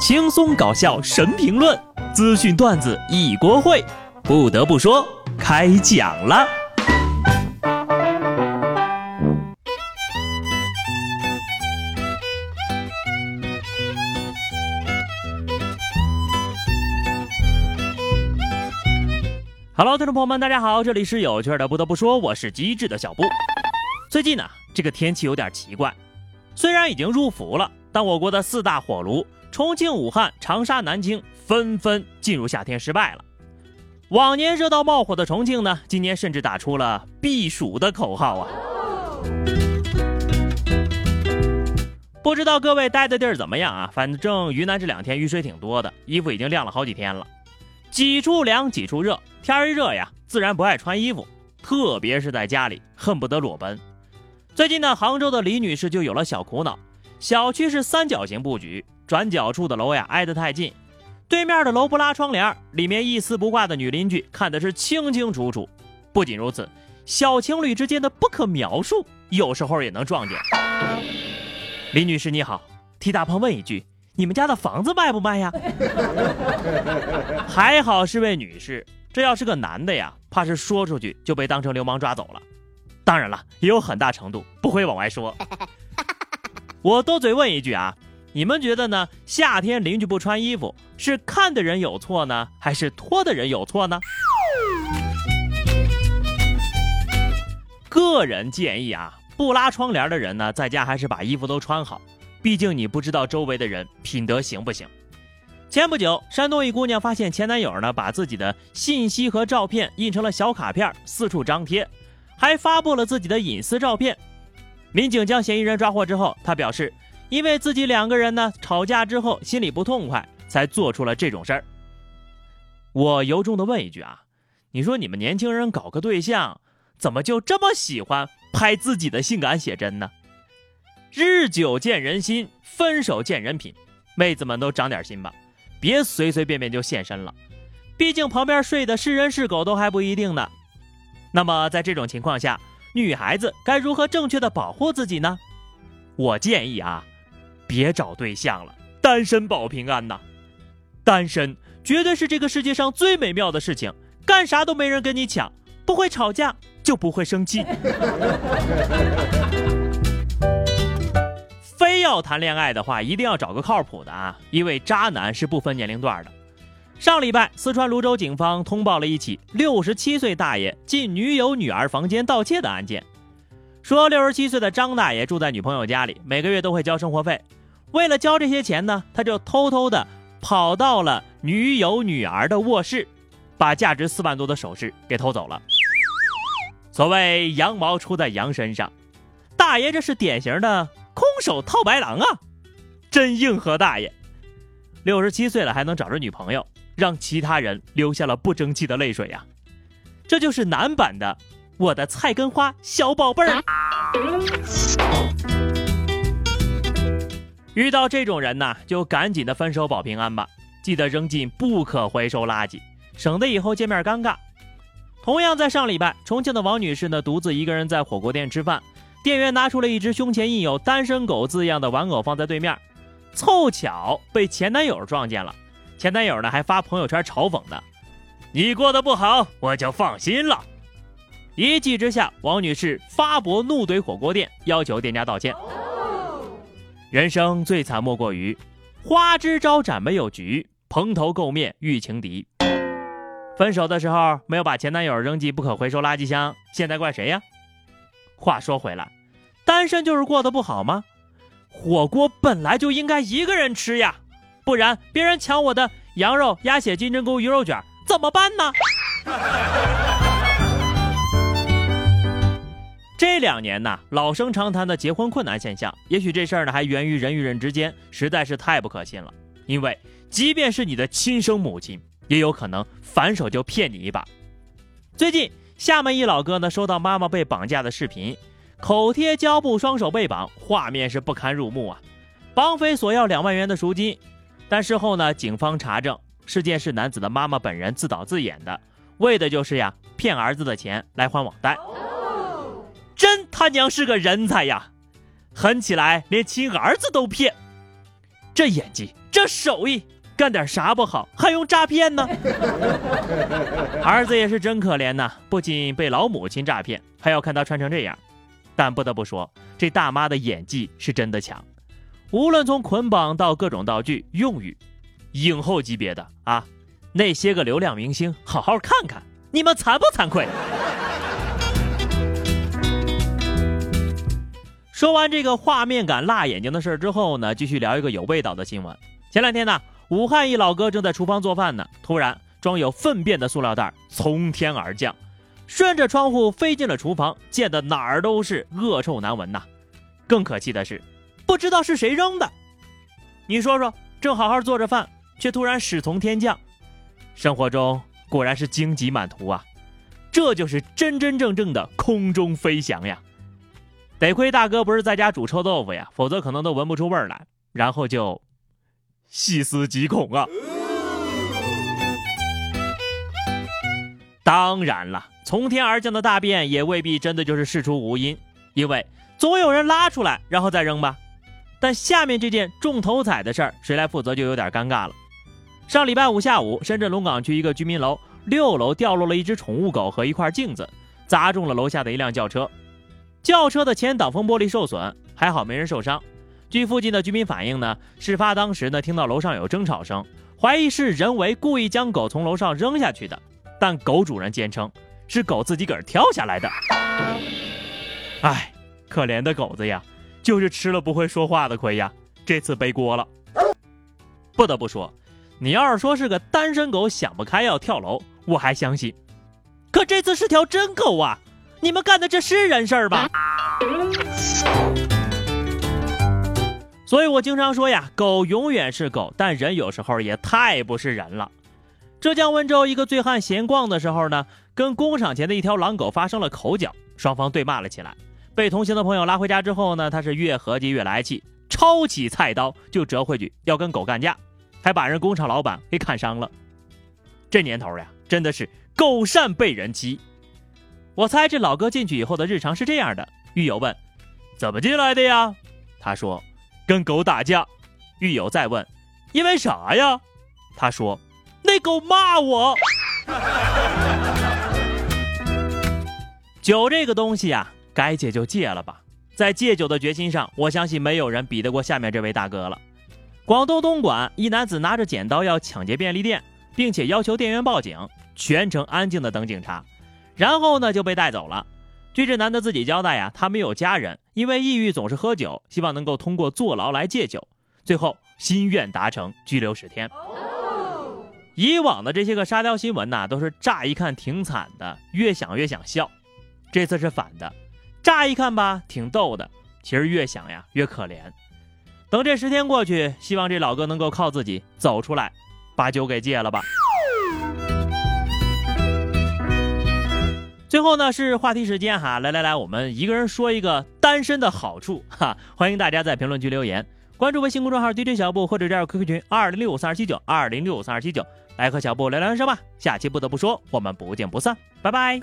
轻松搞笑神评论，资讯段子一锅烩。不得不说，开讲了。Hello，听众朋友们，大家好，这里是有趣的。不得不说，我是机智的小布。最近呢，这个天气有点奇怪，虽然已经入伏了，但我国的四大火炉——重庆、武汉、长沙、南京，纷纷进入夏天失败了。往年热到冒火的重庆呢，今年甚至打出了避暑的口号啊！不知道各位待的地儿怎么样啊？反正云南这两天雨水挺多的，衣服已经晾了好几天了。几处凉几处热，天一热呀，自然不爱穿衣服，特别是在家里，恨不得裸奔。最近呢，杭州的李女士就有了小苦恼：小区是三角形布局，转角处的楼呀挨得太近，对面的楼不拉窗帘，里面一丝不挂的女邻居看的是清清楚楚。不仅如此，小情侣之间的不可描述，有时候也能撞见。李女士你好，替大鹏问一句。你们家的房子卖不卖呀？还好是位女士，这要是个男的呀，怕是说出去就被当成流氓抓走了。当然了，也有很大程度不会往外说。我多嘴问一句啊，你们觉得呢？夏天邻居不穿衣服，是看的人有错呢，还是脱的人有错呢？个人建议啊，不拉窗帘的人呢，在家还是把衣服都穿好。毕竟你不知道周围的人品德行不行。前不久，山东一姑娘发现前男友呢把自己的信息和照片印成了小卡片，四处张贴，还发布了自己的隐私照片。民警将嫌疑人抓获之后，他表示，因为自己两个人呢吵架之后心里不痛快，才做出了这种事儿。我由衷的问一句啊，你说你们年轻人搞个对象，怎么就这么喜欢拍自己的性感写真呢？日久见人心，分手见人品。妹子们都长点心吧，别随随便便就现身了。毕竟旁边睡的是人是狗都还不一定呢。那么在这种情况下，女孩子该如何正确的保护自己呢？我建议啊，别找对象了，单身保平安呐。单身绝对是这个世界上最美妙的事情，干啥都没人跟你抢，不会吵架就不会生气。非要谈恋爱的话，一定要找个靠谱的啊！因为渣男是不分年龄段的。上礼拜，四川泸州警方通报了一起六十七岁大爷进女友女儿房间盗窃的案件。说六十七岁的张大爷住在女朋友家里，每个月都会交生活费。为了交这些钱呢，他就偷偷的跑到了女友女儿的卧室，把价值四万多的首饰给偷走了。所谓羊毛出在羊身上，大爷这是典型的。空手套白狼啊，真硬核大爷！六十七岁了还能找着女朋友，让其他人流下了不争气的泪水呀！这就是男版的我的菜根花小宝贝儿。遇到这种人呐，就赶紧的分手保平安吧，记得扔进不可回收垃圾，省得以后见面尴尬。同样在上礼拜，重庆的王女士呢，独自一个人在火锅店吃饭。店员拿出了一只胸前印有“单身狗”字样的玩偶放在对面，凑巧被前男友撞见了。前男友呢还发朋友圈嘲讽的：“你过得不好，我就放心了。”一气之下，王女士发博怒怼火锅店，要求店家道歉。人生最惨莫过于花枝招展没有局，蓬头垢面遇情敌。分手的时候没有把前男友扔进不可回收垃圾箱，现在怪谁呀？话说回来，单身就是过得不好吗？火锅本来就应该一个人吃呀，不然别人抢我的羊肉、鸭血、金针菇、鱼肉卷怎么办呢？这两年呢，老生常谈的结婚困难现象，也许这事儿呢还源于人与人之间实在是太不可信了。因为即便是你的亲生母亲，也有可能反手就骗你一把。最近。厦门一老哥呢，收到妈妈被绑架的视频，口贴胶布，双手被绑，画面是不堪入目啊！绑匪索要两万元的赎金，但事后呢，警方查证，事件是男子的妈妈本人自导自演的，为的就是呀，骗儿子的钱来还网贷。真他娘是个人才呀！狠起来连亲儿子都骗。这演技，这手艺，干点啥不好，还用诈骗呢？儿子也是真可怜呐，不仅被老母亲诈骗，还要看他穿成这样。但不得不说，这大妈的演技是真的强，无论从捆绑到各种道具用语，影后级别的啊！那些个流量明星，好好看看，你们惭不惭愧？说完这个画面感辣眼睛的事儿之后呢，继续聊一个有味道的新闻。前两天呢，武汉一老哥正在厨房做饭呢，突然装有粪便的塑料袋从天而降。顺着窗户飞进了厨房，溅得哪儿都是，恶臭难闻呐！更可气的是，不知道是谁扔的。你说说，正好好做着饭，却突然屎从天降，生活中果然是荆棘满途啊！这就是真真正正的空中飞翔呀！得亏大哥不是在家煮臭豆腐呀，否则可能都闻不出味儿来，然后就细思极恐啊！当然了。从天而降的大便也未必真的就是事出无因，因为总有人拉出来然后再扔吧。但下面这件重头彩的事儿，谁来负责就有点尴尬了。上礼拜五下午，深圳龙岗区一个居民楼六楼掉落了一只宠物狗和一块镜子，砸中了楼下的一辆轿车。轿车的前挡风玻璃受损，还好没人受伤。据附近的居民反映呢，事发当时呢听到楼上有争吵声，怀疑是人为故意将狗从楼上扔下去的，但狗主人坚称。是狗自己个儿跳下来的，哎，可怜的狗子呀，就是吃了不会说话的亏呀，这次背锅了。不得不说，你要是说是个单身狗想不开要跳楼，我还相信。可这次是条真狗啊！你们干的这是人事儿吧？所以我经常说呀，狗永远是狗，但人有时候也太不是人了。浙江温州一个醉汉闲逛的时候呢，跟工厂前的一条狼狗发生了口角，双方对骂了起来。被同行的朋友拉回家之后呢，他是越合计越来气，抄起菜刀就折回去要跟狗干架，还把人工厂老板给砍伤了。这年头呀，真的是狗善被人欺。我猜这老哥进去以后的日常是这样的：狱友问：“怎么进来的呀？”他说：“跟狗打架。”狱友再问：“因为啥呀？”他说。那狗骂我，酒这个东西呀，该戒就戒了吧。在戒酒的决心上，我相信没有人比得过下面这位大哥了。广东东莞一男子拿着剪刀要抢劫便利店，并且要求店员报警，全程安静的等警察，然后呢就被带走了。据这男的自己交代呀，他没有家人，因为抑郁总是喝酒，希望能够通过坐牢来戒酒，最后心愿达成，拘留十天。以往的这些个沙雕新闻呐，都是乍一看挺惨的，越想越想笑。这次是反的，乍一看吧挺逗的，其实越想呀越可怜。等这十天过去，希望这老哥能够靠自己走出来，把酒给戒了吧。最后呢是话题时间哈，来来来，我们一个人说一个单身的好处 哈，欢迎大家在评论区留言，关注微信公众号 DJ 小布或者加入 QQ 群二零六五三二七九二零六五三二七九。来和小布聊聊人生吧，下期不得不说，我们不见不散，拜拜。